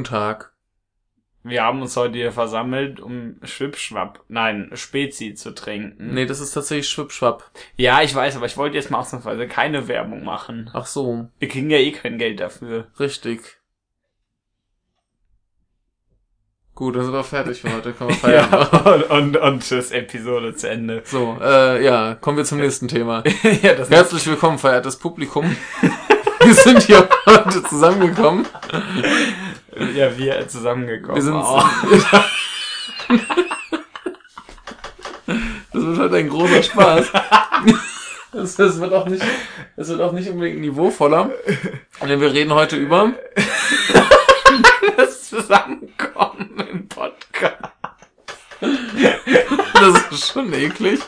Guten Tag. Wir haben uns heute hier versammelt, um Schwipschwapp, nein, Spezi zu trinken. Nee, das ist tatsächlich Schwipschwapp. Ja, ich weiß, aber ich wollte jetzt mal ausnahmsweise keine Werbung machen. Ach so, Wir kriegen ja eh kein Geld dafür. richtig. Gut, dann sind wir fertig für heute. Können wir feiern. Ja, und, und, und tschüss, Episode zu Ende. So, äh, ja, kommen wir zum nächsten Thema. ja, das Herzlich willkommen, verehrtes Publikum. Wir sind hier heute zusammengekommen. ja, wir zusammengekommen. Wir sind, Oh. das wird heute ein großer Spaß. Das, das wird auch nicht, das wird auch nicht unbedingt niveauvoller. Denn wir reden heute über, das Zusammenkommen im Podcast. das ist schon eklig.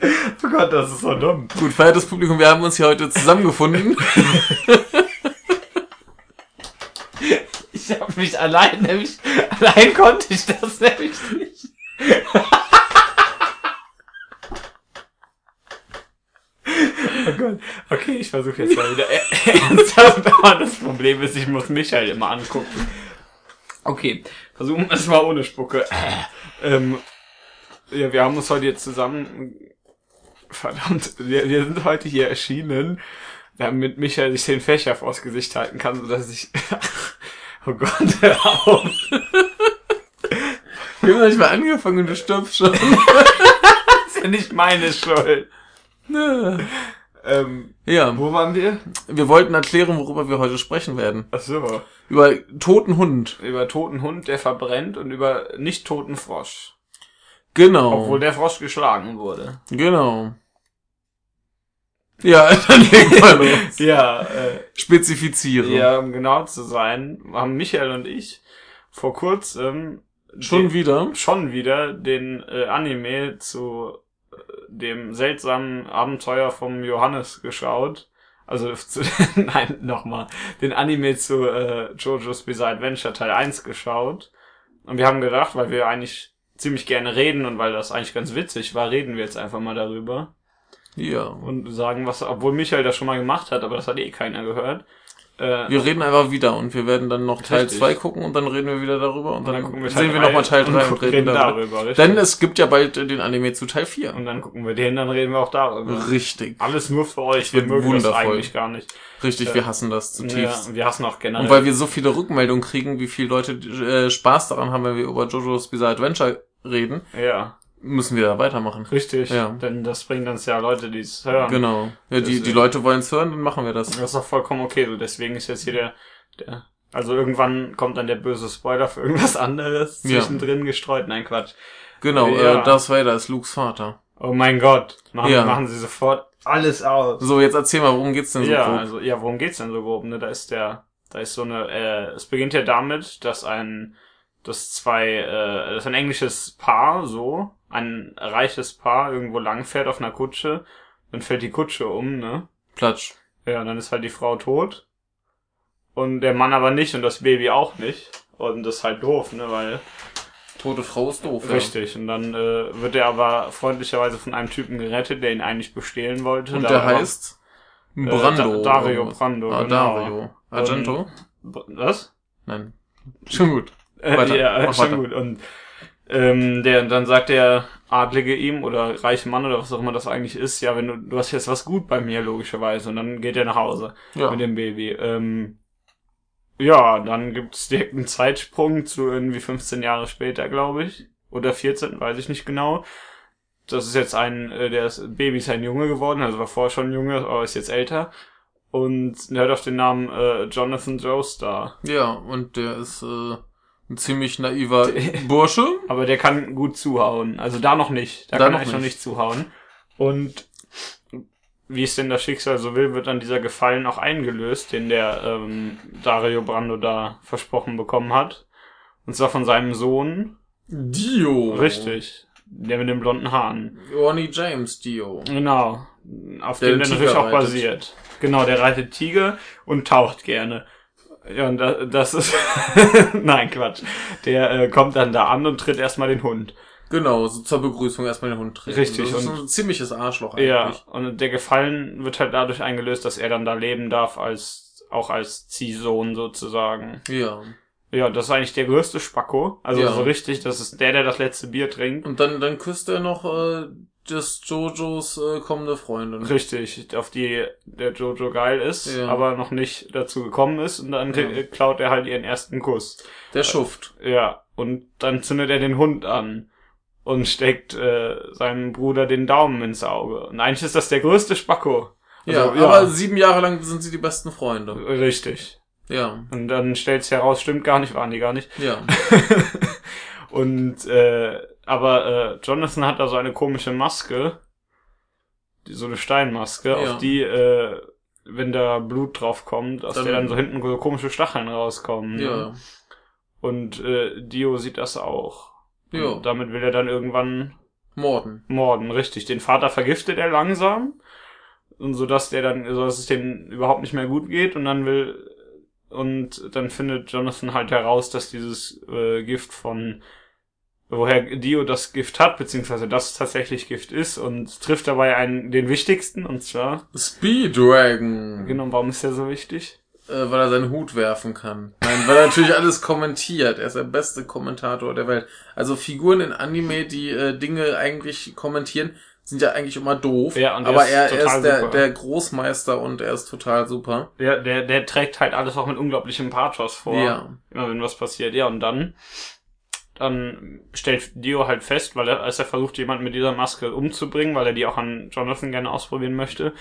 Oh Gott, das ist so dumm. Gut, verehrtes Publikum, wir haben uns hier heute zusammengefunden. Ich habe mich allein nämlich, allein konnte ich das nämlich nicht. Oh Gott. Okay, ich versuche jetzt mal wieder ernsthaft, aber das Problem ist, ich muss mich halt immer angucken. Okay, versuchen wir es mal ohne Spucke. Ähm, ja, wir haben uns heute jetzt zusammen, verdammt, wir, wir sind heute hier erschienen, damit Michael sich den Fächer vors Gesicht halten kann, sodass ich, oh Gott, hör auf. Wir haben noch nicht mal angefangen und du stirbst schon. Das ist ja nicht meine Schuld. Ähm, Ja, wo waren wir? wir wollten erklären, worüber wir heute sprechen werden. Ach so. Über toten Hund. Über toten Hund, der verbrennt und über nicht toten Frosch. Genau. Obwohl der Frosch geschlagen wurde. Genau. Ja, dann legen wir los. Ja, äh, Spezifiziere. ja, um genau zu sein, haben Michael und ich vor kurzem Schon den- wieder? schon wieder den äh, Anime zu äh, dem seltsamen Abenteuer vom Johannes geschaut. Also zu, nein, nochmal. Den Anime zu äh, JoJo's Bizarre Adventure Teil 1 geschaut. Und wir haben gedacht, weil wir eigentlich ziemlich gerne reden und weil das eigentlich ganz witzig war, reden wir jetzt einfach mal darüber. Ja. Und sagen, was, obwohl Michael das schon mal gemacht hat, aber das hat eh keiner gehört. Äh, Wir reden einfach wieder und wir werden dann noch Teil Richtig. 2 gucken und dann reden wir wieder darüber und und dann, dann wir sehen wir nochmal Teil 3 und, reden darüber. darüber. Denn es gibt ja bald äh, den Anime zu Teil 4. und dann gucken wir den, dann reden wir auch darüber. Richtig. Alles nur für euch. Wir mögen das wundervoll. eigentlich gar nicht. Richtig, wir hassen das zutiefst. Ja, wir hassen auch generell. Und weil wir so viele Rückmeldungen kriegen, wie viele Leute äh, Spaß daran haben, wenn wir über JoJo's Bizarre Adventure reden, ja, müssen wir weitermachen. richtig. Ja. Denn das bringt uns ja Leute, die es hören. Genau. Ja, die, die. Leute wollen es hören, dann machen wir das. Das ist auch vollkommen okay. So, deswegen ist jetzt hier der, der, also irgendwann kommt dann der böse Spoiler für irgendwas anderes Ja. zwischendrin gestreut. Nein, Quatsch. Genau, Ja. äh, Darth Vader ist Lukes Vater. Oh mein Gott. Machen, Ja. machen sie sofort alles aus. So, jetzt erzähl mal, worum geht's denn so ja, grob? also, ja, worum geht's denn so grob, ne? Da ist der, da ist so eine, äh, es beginnt ja damit, dass ein, dass zwei, äh, das ist ein englisches Paar, so, ein reiches Paar irgendwo langfährt auf einer Kutsche, dann fällt die Kutsche um, ne? Platsch. Ja, und dann ist halt die Frau tot. Und der Mann aber nicht und das Baby auch nicht. Und das ist halt doof, ne, weil, Tote Frau ist doof. richtig. Und dann, äh, wird er aber freundlicherweise von einem Typen gerettet, der ihn eigentlich bestehlen wollte. Und Da der heißt Brando. Äh, Da- Dario? Brando, Ah, genau. Dario. Argento? Was? Nein. Schon gut. Äh, Weiter. ja, schon weiter. gut. Und ähm, der, dann sagt der Adlige ihm oder reiche Mann oder was auch immer das eigentlich ist, ja, wenn du, du hast jetzt was gut bei mir, logischerweise. Und dann geht er nach Hause Ja. mit dem Baby. Ähm, ja, dann gibt's direkt einen Zeitsprung zu irgendwie 15 Jahre später, glaube ich. Oder 14, weiß ich nicht genau. Das ist jetzt ein, äh, der ist, Baby ist ein Junge geworden, also war vorher schon ein Junge, aber ist jetzt älter. Und hat auch den Namen äh, Jonathan Joestar. Ja, und der ist äh, ein ziemlich naiver Bursche. Aber der kann gut zuhauen. Also da noch nicht. Da, Da kann noch er eigentlich noch nicht. zuhauen. Und wie es denn das Schicksal so will, wird dann dieser Gefallen auch eingelöst, den der ähm, Dario Brando da versprochen bekommen hat. Und zwar von seinem Sohn. Dio. Richtig. Der mit den blonden Haaren. Ronnie James Dio. Genau. Auf Der dem der natürlich auch reitet. basiert. Genau, der reitet Tiger und taucht gerne. Ja, und da, das ist. Nein, Quatsch. Der äh, kommt dann da an und tritt erstmal den Hund. Genau, so zur Begrüßung erstmal den Hund treten. Richtig, Das ist und- ein ziemliches Arschloch Ja, eigentlich. und der Gefallen wird halt dadurch eingelöst, dass er dann da leben darf, als auch als Ziehsohn sozusagen. Ja. Ja, das ist eigentlich der größte Spacko. Also Ja. so richtig, das ist der, der das letzte Bier trinkt. Und dann, dann küsst er noch äh, des Jojos äh, kommende Freundin. Richtig, auf die der Jojo geil ist, Ja. aber noch nicht dazu gekommen ist und dann Ja. äh, klaut er halt ihren ersten Kuss. Der Schuft. Ja, und dann zündet er den Hund an und steckt äh, seinem Bruder den Daumen ins Auge. Und eigentlich ist das der größte Spacko. Ja, Also, aber sieben Jahre lang sind sie die besten Freunde. Richtig. Ja, Und dann stellt's heraus, stimmt gar nicht, waren die gar nicht. ja. und äh, aber äh, Jonathan hat da so eine komische Maske, die, so eine Steinmaske, Ja. auf die, äh, wenn da Blut drauf kommt, aus Dann- der dann so hinten so komische Stacheln rauskommen. ne? Ja, Und äh, Dio sieht das auch. Ja. Und damit will er dann irgendwann Morden. morden, richtig. Den Vater vergiftet er langsam. Und so dass der dann, so dass es dem überhaupt nicht mehr gut geht und dann will, und dann findet Jonathan halt heraus, dass dieses äh, Gift von, woher Dio das Gift hat, beziehungsweise dass es tatsächlich Gift ist und trifft dabei einen, den wichtigsten, und zwar, Speed Dragon. genau, warum ist der so wichtig? Äh, weil er seinen Hut werfen kann. Nein, weil er natürlich alles kommentiert. Er ist der beste Kommentator der Welt. Also Figuren in Anime, die äh, Dinge eigentlich kommentieren, sind ja eigentlich immer doof. Ja, und er aber ist er, er total ist der, der Großmeister und er ist total super. Der, der, der trägt halt alles auch mit unglaublichem Pathos vor. Ja. Immer wenn was passiert. Ja, und dann, dann stellt Dio halt fest, weil er, als er versucht, jemanden mit dieser Maske umzubringen, weil er die auch an Jonathan gerne ausprobieren möchte,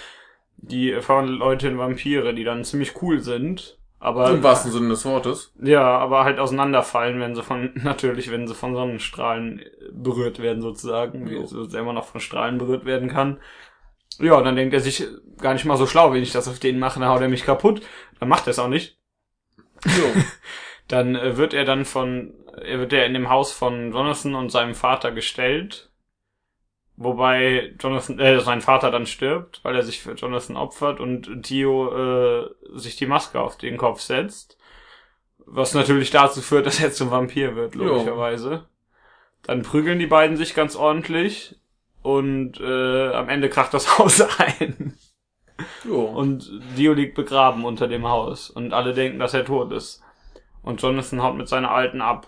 die verwandeln Leute in Vampire, die dann ziemlich cool sind. Aber, Im wahrsten Sinne des Wortes. ja, aber halt auseinanderfallen, wenn sie von, natürlich, wenn sie von Sonnenstrahlen berührt werden, sozusagen, wie so selber noch von Strahlen berührt werden kann. Ja, und dann denkt er sich, gar nicht mal so schlau, wenn ich das auf den mache, dann haut er mich kaputt. Dann macht er es auch nicht. Jo. Dann äh, wird er dann von, er wird er in dem Haus von Jonathan und seinem Vater gestellt. Wobei Jonathan, äh, sein Vater dann stirbt, weil er sich für Jonathan opfert und Tio äh, sich die Maske auf den Kopf setzt. Was natürlich dazu führt, dass er zum Vampir wird, Jo. logischerweise. Dann prügeln die beiden sich ganz ordentlich und äh, am Ende kracht das Haus ein. jo. Und Dio liegt begraben unter dem Haus und alle denken, dass er tot ist. Und Jonathan haut mit seiner Alten ab.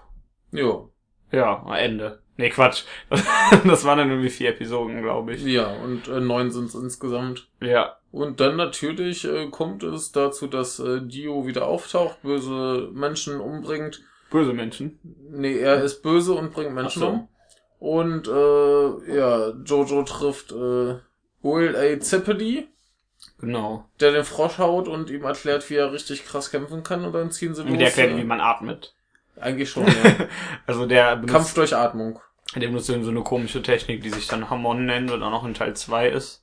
jo. Ja, Ende. Nee, Quatsch. Das waren dann irgendwie vier Episoden, glaube ich. Ja, und äh, neun sind es insgesamt. Ja, Und dann natürlich äh, kommt es dazu, dass äh, Dio wieder auftaucht, böse Menschen umbringt. böse Menschen. Nee, er ist böse und bringt Menschen so. um. Und äh, ja, Jojo trifft äh, Will A. Zeppeli, Genau. der den Frosch haut und ihm erklärt, wie er richtig krass kämpfen kann. Und dann ziehen sie los. Und der erklärt, wie man atmet. Eigentlich schon, ja. Also der benutzt, Kampf durch Atmung. der benutzt so eine komische Technik, die sich dann Hamon nennt und auch noch in Teil 2 ist.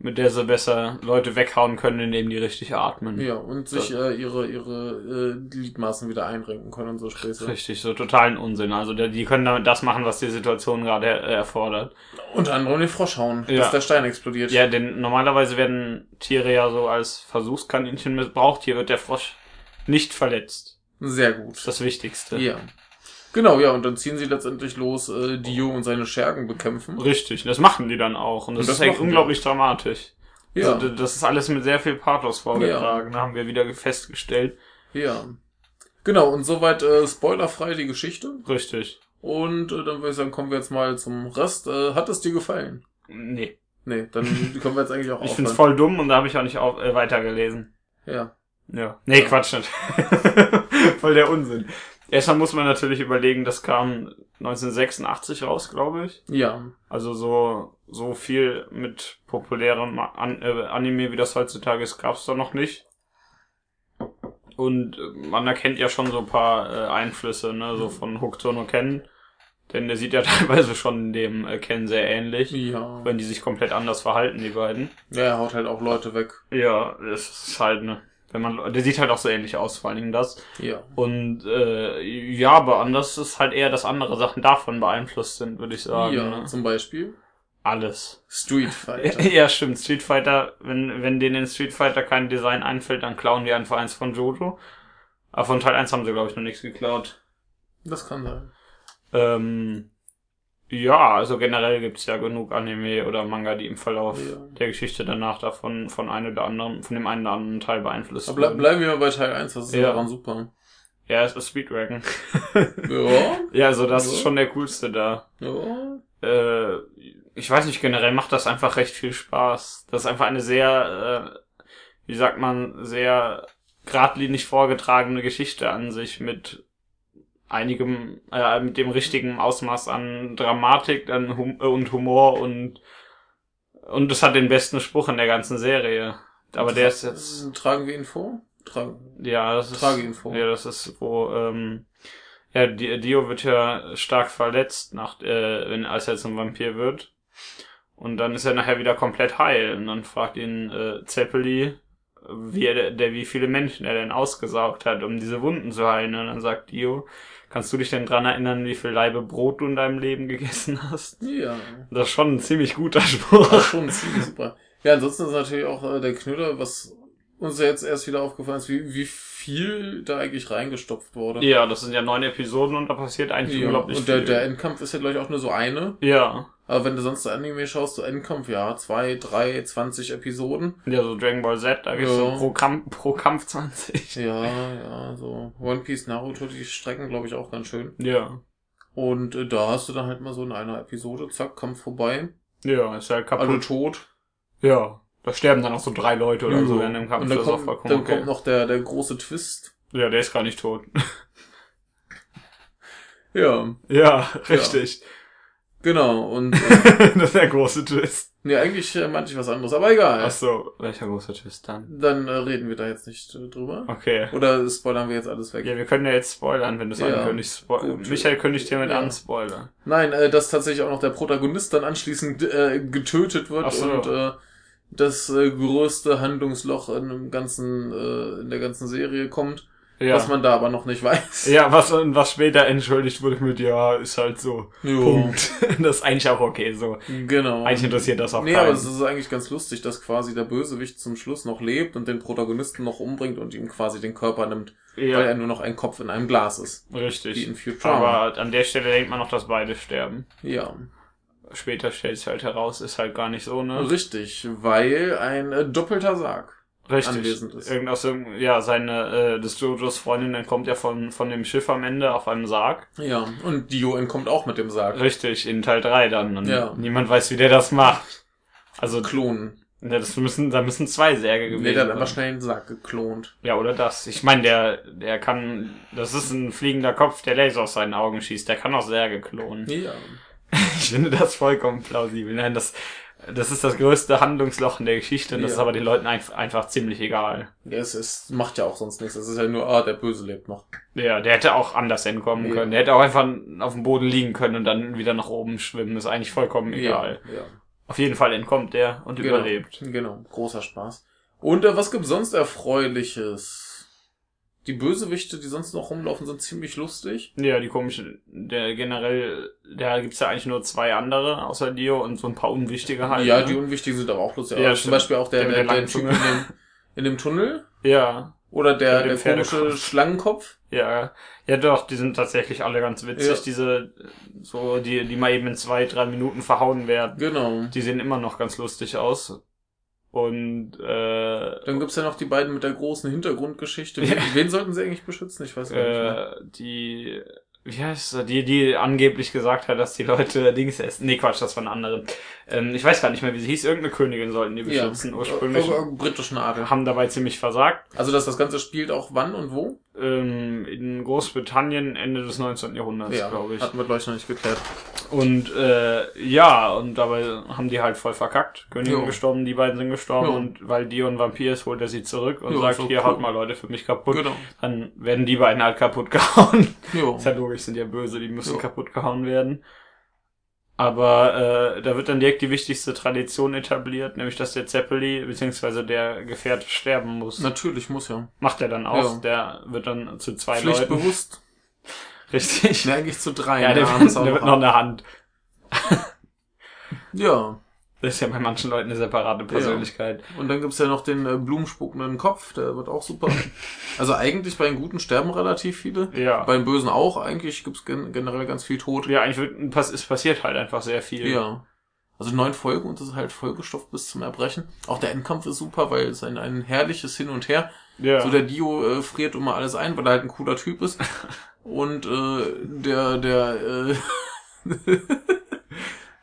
Mit der sie besser Leute weghauen können, indem die richtig atmen. Ja, und sich äh, ihre, ihre äh, Gliedmaßen wieder einrenken können und so Späße. Richtig, so totalen Unsinn. Also der, die können damit das machen, was die Situation gerade er, erfordert. Unter anderem den Frosch hauen, Ja. dass der Stein explodiert. Ja, denn normalerweise werden Tiere ja so als Versuchskaninchen missbraucht. Hier wird der Frosch nicht verletzt. Sehr gut. das Wichtigste. Ja. Genau, ja, und dann ziehen sie letztendlich los, äh, Dio und seine Schergen bekämpfen. Richtig, das machen die dann auch. Und das, Und das ist echt machen die unglaublich dramatisch. Ja, Also, das ist alles mit sehr viel Pathos vorgetragen, da haben wir wieder festgestellt. ja. Genau, und soweit äh, spoilerfrei die Geschichte. Richtig. Und äh, dann würde ich sagen, kommen wir jetzt mal zum Rest. Äh, hat es dir gefallen? Nee. Nee, dann können wir jetzt eigentlich auch Ich aufhören. find's voll dumm und da habe ich auch nicht auf, äh, weitergelesen. Ja. Ja. Nee, Quatsch nicht. voll der Unsinn. Erstmal muss man natürlich überlegen, das kam 1986 raus, glaube ich. Ja. Also so, so viel mit populärem An äh, Anime, wie das heutzutage ist, gab's da noch nicht. Und äh, man erkennt ja schon so ein paar äh, Einflüsse, ne, so von Hokuto no Ken. Denn der sieht ja teilweise schon dem äh, Ken sehr ähnlich. Ja. Wenn die sich komplett anders verhalten, die beiden. Ja, er haut halt auch Leute weg. Ja, das ist halt, ne. Wenn man, der sieht halt auch so ähnlich aus, vor allen Dingen das. Ja. Und äh, ja, aber anders ist halt eher, dass andere Sachen davon beeinflusst sind, würde ich sagen. ja, Ne? zum Beispiel Alles. Street Fighter. Ja, stimmt. Street Fighter, wenn, wenn denen in Street Fighter kein Design einfällt, dann klauen die einfach eins von Jojo. Aber von Teil 1 haben sie, glaube ich, noch nichts geklaut. Das kann sein. Ähm, Ja, also generell gibt's ja genug Anime oder Manga, die im Verlauf Ja. der Geschichte danach davon von einem oder anderen, von dem einen oder anderen Teil beeinflusst Aber ble bleiben wir mal bei Teil 1, das ist Ja. daran super. Ja, es ist Speedwagon. Ja, ja, also das ist Ja. schon der coolste da. ja. Äh, ich weiß nicht, generell macht das einfach recht viel Spaß. Das ist einfach eine sehr, äh, wie sagt man, sehr geradlinig vorgetragene Geschichte an sich mit einigem, äh, mit dem richtigen Ausmaß an Dramatik an hum äh, und Humor und und es hat den besten Spruch in der ganzen Serie. Aber der ist jetzt, Tragen wir ihn vor? Tragen. ja, das ist, Trage ihn vor. ja, das ist, wo, ähm, ja, Di- Dio wird ja stark verletzt, nach, äh, wenn, als er zum Vampir wird. Und dann ist er nachher wieder komplett heil. Und dann fragt ihn äh, Zeppeli, wie er, der, wie viele Menschen er denn ausgesaugt hat, um diese Wunden zu heilen. Und dann sagt Dio, kannst du dich denn dran erinnern, wie viel Laibe Brot du in deinem Leben gegessen hast? Ja. Das ist schon ein ziemlich guter Das Spruch. ist schon ziemlich super. Ja, ansonsten ist natürlich auch äh, der Knüller, was uns ja jetzt erst wieder aufgefallen ist, wie, wie viel da eigentlich reingestopft wurde. Ja, das sind ja neun Episoden und da passiert eigentlich Ja, unglaublich und der, viel. der Endkampf ist ja gleich auch nur so eine. ja. Aber wenn du sonst Anime schaust, so Endkampf, ja, zwei, drei, zwanzig Episoden. Ja, so Dragon Ball Z, da gibt's Ja. so pro Kampf, pro Kampf 20. Ja, ja, so One Piece, Naruto, die strecken, glaube ich, auch ganz schön. Ja. Und äh, da hast du dann halt mal so in einer Episode, zack, Kampf vorbei, Ja, ist halt kaputt. alle tot. ja. Da sterben dann auch so drei Leute oder so Ja. während dem Kampf. Und dann kommt, vollkommen dann okay. kommt noch der, der große Twist. Ja, der ist gar nicht tot. Ja, ja, richtig. Genau. Und äh, das ist der große Twist. nee, eigentlich äh, meinte ich was anderes, aber egal. Ach so, welcher große Twist dann? Dann äh, reden wir da jetzt nicht äh, drüber. Okay. Oder spoilern wir jetzt alles weg? Ja, wir können ja jetzt spoilern, wenn du es Ja. ankündigst. Spo. Michael kündigt hiermit Ja. an, Spoiler. Nein, äh, dass tatsächlich auch noch der Protagonist dann anschließend äh, getötet wird Ach so. und äh, das äh, größte Handlungsloch in dem ganzen, äh, in der ganzen Serie kommt, Ja. was man da aber noch nicht weiß. ja, was, was später entschuldigt wurde mit, ja, ist halt so. Jo. Punkt. Das ist eigentlich auch okay, so. Genau. Eigentlich interessiert das auch Nee, keinen. aber es ist eigentlich ganz lustig, dass quasi der Bösewicht zum Schluss noch lebt und den Protagonisten noch umbringt und ihm quasi den Körper nimmt, weil er ja, nur noch ein Kopf in einem Glas ist. Wie richtig. in Futurama. Aber an der Stelle denkt man noch, dass beide sterben. Ja, Später stellt sich halt heraus, ist halt gar nicht so, ne? richtig, weil ein äh, doppelter Sarg. Richtig. anwesend ist. Irgend aus ja, seine, äh, des Jojos Freundin entkommt ja von, von dem Schiff am Ende auf einem Sarg. Ja, und Dio entkommt auch mit dem Sarg. Richtig, in Teil 3 dann. Und Ja. niemand weiß, wie der das macht. Also, Klonen. ja, das müssen, da müssen zwei Särge gewesen Nee, der hat sein. einfach schnell den Sarg geklont. Ja, oder das. Ich meine, der, der kann, das ist ein fliegender Kopf, der Laser aus seinen Augen schießt. Der kann auch Särge klonen. Ja. Ich finde das vollkommen plausibel. Nein, das, das ist das größte Handlungsloch in der Geschichte und das Ja. ist aber den Leuten ein, einfach ziemlich egal. ja es ist, macht ja auch sonst nichts. Es ist ja nur, ah, der Böse lebt noch. Ja, der hätte auch anders entkommen Ja. können. Der hätte auch einfach auf dem Boden liegen können und dann wieder nach oben schwimmen. Ist eigentlich vollkommen egal. Ja, ja. Auf jeden Fall entkommt der und Genau. überlebt. Genau, großer Spaß. Und äh, was gibt's sonst Erfreuliches? Die Bösewichte, die sonst noch rumlaufen, sind ziemlich lustig. Ja, die komische, der generell, da gibt's ja eigentlich nur zwei andere außer Dio und so ein paar unwichtige halt. ja, ne? die unwichtigen sind aber auch lustig. Ja, aber zum. Beispiel auch der, Der der, der Typ in dem, in dem Tunnel. Ja, Oder der, der komische. Schlangenkopf. ja, ja doch, die sind tatsächlich alle ganz witzig. Ja. Diese, so, die, die mal eben in zwei, drei Minuten verhauen werden. Genau. Die sehen immer noch ganz lustig aus. Und, äh, Dann gibt's ja noch die beiden mit der großen Hintergrundgeschichte. Ja. Wen sollten sie eigentlich beschützen? Ich weiß gar nicht mehr. äh, die, wie heißt sie, die, die angeblich gesagt hat, dass die Leute Dings essen. Nee, Quatsch, das war eine andere. Ähm, ich weiß gar nicht mehr, wie sie hieß. Irgendeine Königin sollten die beschützen ursprünglich. Äh, äh, britischen Adel. Haben dabei ziemlich versagt. Also, dass das Ganze spielt auch wann und wo? Ähm, in Großbritannien Ende des 19. Jahrhunderts, glaube ich. hatten wir, glaube ich, noch nicht geklärt. Und äh, ja, und dabei haben die halt voll verkackt. Königin Jo. gestorben, die beiden sind gestorben Jo. und weil Dio ein Vampir ist, holt er sie zurück und Jo, sagt, so hier cool. haut mal Leute für mich kaputt. Genau. Dann werden die beiden halt kaputt gehauen. Jo. Ist ja logisch, sind ja böse, die müssen kaputt gehauen werden. Aber äh, da wird dann direkt die wichtigste Tradition etabliert, nämlich dass der Zeppeli bzw. der Gefährte sterben muss. Natürlich, muss ja. Macht er dann auch. Ja. Der wird dann zu zwei Leuten. Pflichtbewusst. Richtig. Nee, eigentlich zu drei. Ja, der, wird, der wird noch eine Hand. Ja. Das ist ja bei manchen Leuten eine separate Persönlichkeit. Und dann gibt's ja noch den äh, blumenspuckenden Kopf, der wird auch super. also eigentlich bei den Guten sterben relativ viele. Ja. Bei den Bösen auch. Eigentlich gibt's gen generell ganz viel Tod. Ja, eigentlich wird, es passiert halt einfach sehr viel. Ja. Also neun Folgen und das ist halt Folgestoff bis zum Erbrechen. Auch der Endkampf ist super, weil es ein, ein herrliches Hin und Her. Ja. So der Dio äh, friert immer alles ein, weil er halt ein cooler Typ ist. Und äh, der, der, äh,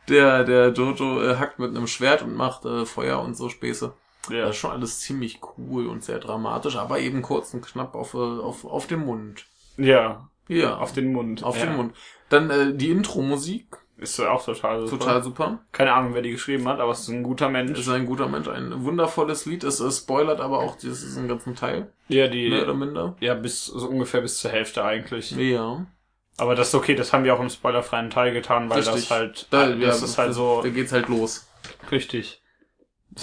der, der Jojo äh, hackt mit einem Schwert und macht äh, Feuer und so Späße. ja. Das ist schon alles ziemlich cool und sehr dramatisch, aber eben kurz und knapp auf, äh, auf, auf den Mund. ja. Ja, Auf den Mund. auf ja. den Mund. Dann äh, die Intro-Musik, Ist auch total super. total super. Keine Ahnung, wer die geschrieben hat, aber es ist ein guter Mensch. Ist ein guter Mensch, ein wundervolles Lied. Es äh, spoilert aber auch diesen ganzen Teil, ja, die, mehr oder minder. ja, bis, so ungefähr bis zur Hälfte eigentlich. Ja. Aber das ist okay, das haben wir auch im spoilerfreien Teil getan, weil Richtig. das halt, Da, das ja, ist halt so Da geht's halt los. richtig.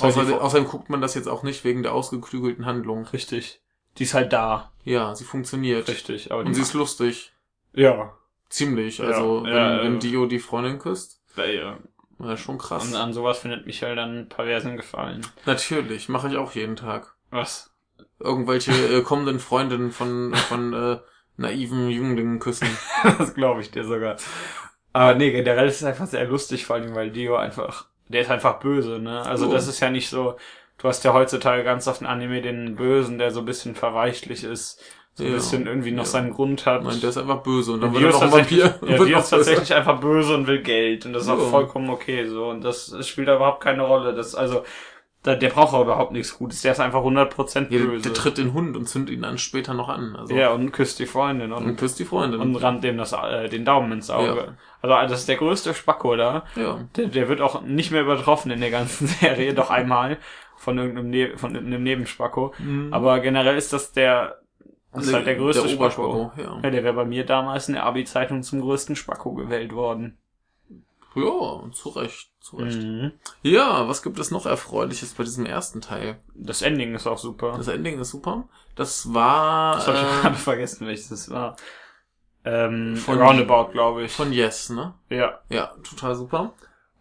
Halt Außerdem, außerdem guckt man das jetzt auch nicht wegen der ausgeklügelten Handlung. richtig. Die ist halt da. Ja, sie funktioniert. Richtig. Aber Und sie ist lustig. ja. Ziemlich. Ja, Also, wenn, ja, wenn äh, Dio die Freundin küsst, Ja, ja. ja, schon krass. Und an sowas findet Michael dann perversen Gefallen. Natürlich, mache ich auch jeden Tag. Was? Irgendwelche äh, kommenden Freundinnen von, von äh, naiven Jünglingen küssen. das glaube ich dir sogar. Aber nee, generell ist es einfach sehr lustig, vor allem, weil Dio einfach, der ist einfach böse, ne? Also Oh. das ist ja nicht so, du hast ja heutzutage ganz oft einen Anime den Bösen, der so ein bisschen verweichlich ist, so ein Ja. bisschen irgendwie noch Ja. seinen Grund hat. Nein, der ist einfach böse und dann wird er noch ein Vampir. ja, Dio ist tatsächlich einfach böse und will Geld und das ist auch Ja. vollkommen okay so und das, das spielt da überhaupt keine Rolle. Das also da, der braucht auch überhaupt nichts Gutes. Der ist einfach 100% Ja, der, böse. der tritt den Hund und zündet ihn dann später noch an. Also, ja, und küsst die Freundin und, Und küsst die Freundin. und rammt dem das, äh, den Daumen ins Auge. Ja. Also das ist der größte Spacko da. ja. Der, der wird auch nicht mehr übertroffen in der ganzen Serie, doch einmal von irgendeinem, ne von irgendeinem Nebenspacko. Mhm. Aber generell ist das der, das ist halt der größte der Spacko. Ja. Ja, der wäre bei mir damals in der Abi-Zeitung zum größten Spacko gewählt worden. Ja, zu Recht, zu Recht. Mhm. Ja, was gibt es noch Erfreuliches bei diesem ersten Teil? Das Ending ist auch super. Das Ending ist super. Das war Das habe ich äh, gerade vergessen, welches das war. Ähm, Von- Roundabout, glaube ich. von Yes, ne? ja. Ja, total super.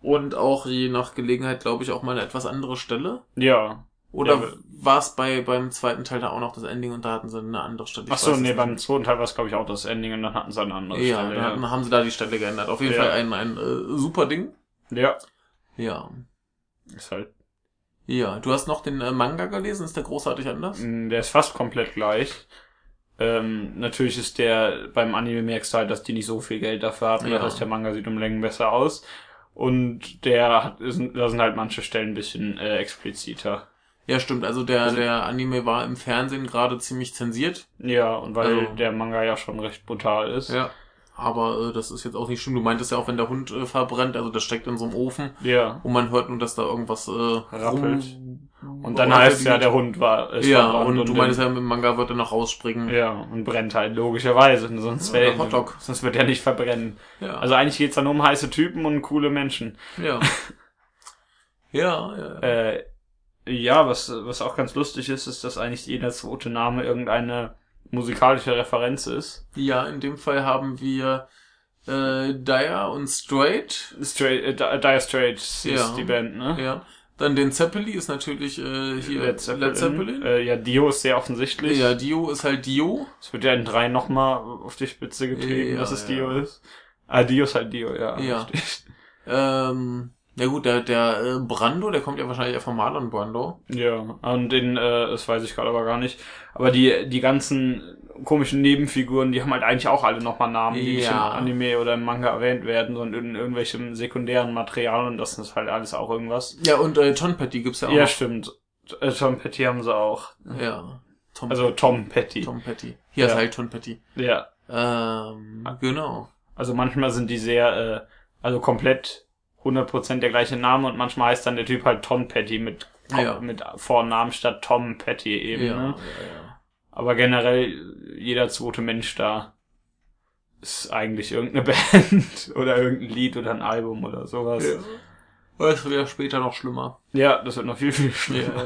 Und auch je nach Gelegenheit, glaube ich, auch mal eine etwas andere Stelle. Ja. Oder Ja, war es bei beim zweiten Teil da auch noch das Ending und da hatten sie eine andere Stelle? Ich Ach so, weiß es nee, beim zweiten Teil war es, glaube ich, auch das Ending und dann hatten sie eine andere Ja, Stelle. dann hatten- haben sie da die Stelle geändert. Auf jeden Ja. Fall ein, ein äh, super Ding. ja. Ja. Ist halt, Ja, du hast noch den äh, Manga gelesen, ist der großartig anders? mh, der ist fast komplett gleich. Ähm, natürlich ist der, beim Anime merkst du halt, dass die nicht so viel Geld dafür hatten. Ja. Das heißt, der Manga sieht um Längen besser aus. Und der hat, ist, da sind halt manche Stellen ein bisschen äh, expliziter. Ja, stimmt. Also der, Also- der Anime war im Fernsehen gerade ziemlich zensiert. Ja, und weil Also- der Manga ja schon recht brutal ist. Ja. Aber äh, das ist jetzt auch nicht schlimm. Du meintest ja auch, wenn der Hund äh, verbrennt, also das steckt in so einem Ofen Ja. und man hört nur, dass da irgendwas äh, Rappelt. Und dann heißt ja, geht. der Hund war, ist Ja, verbrannt und du meintest ja, im Manga wird er noch rausspringen. Ja, und brennt halt, logischerweise. Sonst, Ja, wär, der Hotdog. sonst wird er nicht verbrennen. Ja. Also eigentlich geht's da nur um heiße Typen und coole Menschen. ja. ja, ja. Äh, ja, was, was auch ganz lustig ist, ist, dass eigentlich jeder zweite Name irgendeine musikalische Referenz ist. Ja, in dem Fall haben wir äh, Dire und Straight. Straight, äh, Di- Dire Straits Ja. ist die Band, ne? Ja. Dann den Zeppeli ist natürlich äh, hier Led Zeppelin. Led Zeppelin. Äh, ja, Dio ist sehr offensichtlich. Ja, Dio ist halt Dio. Es wird ja in drei nochmal auf die Spitze getrieben, Ja, dass es ja. Dio ist. Ah, Dio ist halt Dio, ja. Ja. richtig. Ähm, ja gut, der, der äh, Brando, der kommt ja wahrscheinlich von Marlon Brando. Ja, und den, äh, das weiß ich gerade aber gar nicht. Aber die, die ganzen komischen Nebenfiguren, die haben halt eigentlich auch alle nochmal Namen, die nicht im Ja. Anime oder im Manga erwähnt werden, sondern in irgendwelchem sekundären Material und das ist halt alles auch irgendwas. Ja, und äh, John Petty gibt's ja auch Ja, noch. stimmt. Äh, Tom Petty haben sie auch. Ja. Tom, Also Tom Petty. Tom Petty. Hier ist Ja. halt John Petty. Ja. Ähm, genau. Also manchmal sind die sehr, äh, also komplett 100% der gleiche Name und manchmal heißt dann der Typ halt Tom Petty mit, Tom, Ja. mit Vor- und Namen statt Tom Petty eben. Ja, Ne? ja, ja. Aber generell, jeder zweite Mensch da ist eigentlich irgendeine Band oder irgendein Lied oder ein Album oder sowas. ja. Das wird ja später noch schlimmer. Ja, das wird noch viel, viel schlimmer.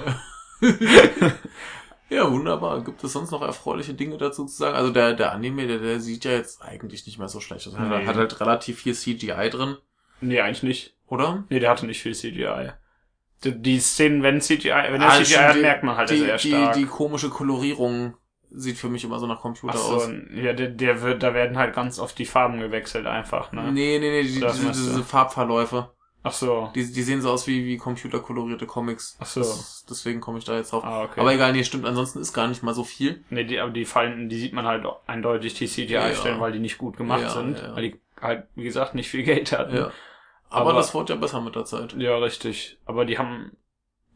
Ja. wunderbar. Gibt es sonst noch erfreuliche Dinge dazu zu sagen? Also der, der Anime, der, der sieht ja jetzt eigentlich nicht mehr so schlecht aus. Er Nee. hat halt relativ viel CGI drin. Nee, eigentlich nicht. Oder? Nee, der hatte nicht viel CGI. Die, die Szenen, wenn CGI, wenn er Ah, CGI hat, die- merkt man halt die, sehr die, stark. die komische Kolorierung sieht für mich immer so nach Computer Ach so, aus. ja, der, der wird, da werden halt ganz oft die Farben gewechselt einfach, ne? Nee, nee, nee, die, diese, diese Farbverläufe. Ach so. Die, die sehen so aus wie, wie computerkolorierte Comics. Ach so. Das, deswegen komme ich da jetzt drauf. Ah, okay. Aber egal, nee, stimmt. Ansonsten ist gar nicht mal so viel. Nee, die, aber die fallen, die sieht man halt eindeutig, die CGI-Stellen, Ja. weil die nicht gut gemacht Ja, sind. ja. Weil die halt, wie gesagt, nicht viel Geld hatten. Ja. Aber, Aber- das wird ja besser mit der Zeit. Ja, richtig. Aber die haben,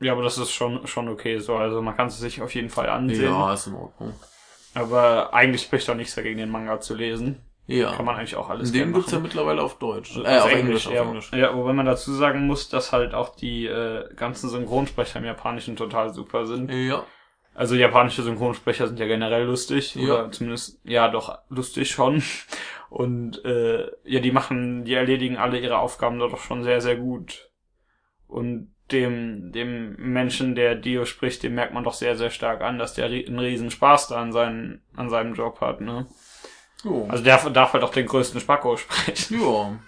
ja, aber das ist schon, schon okay so. Also man kann es sich auf jeden Fall ansehen. Ja, ist in Ordnung. Aber eigentlich spricht doch nichts dagegen, den Manga zu lesen. Ja. Kann man eigentlich auch alles Den gibt's ja mittlerweile auf Deutsch. Äh, Also auf Englisch, ja, auf Englisch. ja, wobei man dazu sagen muss, dass halt auch die äh, ganzen Synchronsprecher im Japanischen total super sind. Ja. Also japanische Synchronsprecher sind ja generell lustig. Ja. Oder zumindest, ja doch, lustig schon. Und äh, ja, die machen, die erledigen alle ihre Aufgaben da doch schon sehr, sehr gut. Und dem, dem Menschen, der Dio spricht, dem merkt man doch sehr, sehr stark an, dass der einen riesen Spaß da an, seinen, an seinem Job hat, ne? Jo. Also der darf halt auch den größten Spacko sprechen. ja.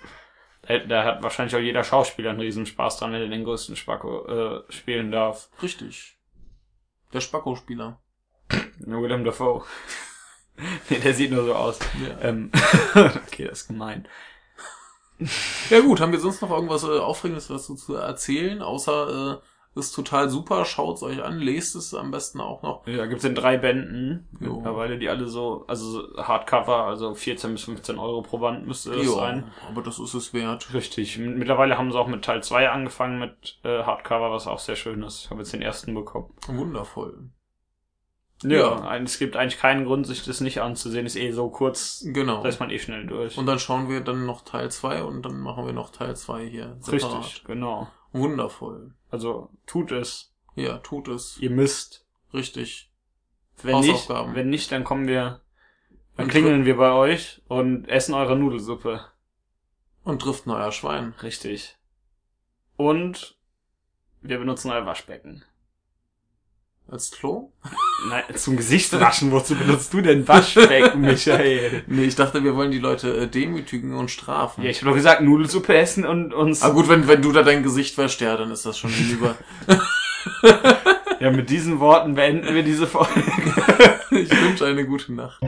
Da, da hat wahrscheinlich auch jeder Schauspieler einen riesen Spaß dran, wenn er den größten Spacko äh, spielen darf. Richtig. Der Spacko-Spieler. Willem Dafoe. Nee, der sieht nur so aus. Ja. Ähm, okay, das ist gemein. ja gut, haben wir sonst noch irgendwas äh, Aufregendes dazu zu erzählen? Außer äh, ist total super, schaut's euch an, lest es am besten auch noch. Ja, gibt's in drei Bänden. Jo. Mittlerweile die alle so, also so Hardcover, also 14 bis 15 Euro pro Band müsste das Ja, sein. aber das ist es wert. Richtig. Mittlerweile haben sie auch mit Teil 2 angefangen mit äh, Hardcover, was auch sehr schön ist. Ich habe jetzt den ersten bekommen. Wundervoll. Ja. ein- Es gibt eigentlich keinen Grund, sich das nicht anzusehen. Ist eh so kurz, Genau. da ist man eh schnell durch. Und dann schauen wir dann noch Teil 2 und dann machen wir noch Teil 2 hier separat. Richtig, genau. Wundervoll. Also tut es. Ja, tut es. Ihr müsst. Richtig. Wenn nicht, wenn nicht, dann kommen wir, dann Und klingeln wir bei euch und essen eure Nudelsuppe. Und trifft euer Schwein. Richtig. Und wir benutzen euer Waschbecken. Als Klo? Nein, zum Gesicht waschen, wozu benutzt du denn Waschbecken, Michael? Nee, ich dachte, wir wollen die Leute äh, demütigen und strafen. Ja, ich habe doch gesagt, Nudelsuppe essen und uns. Aber gut, wenn, wenn du da dein Gesicht wäschst, ja, dann ist das schon hinüber. Ja, mit diesen Worten beenden wir diese Folge. ich wünsche eine gute Nacht.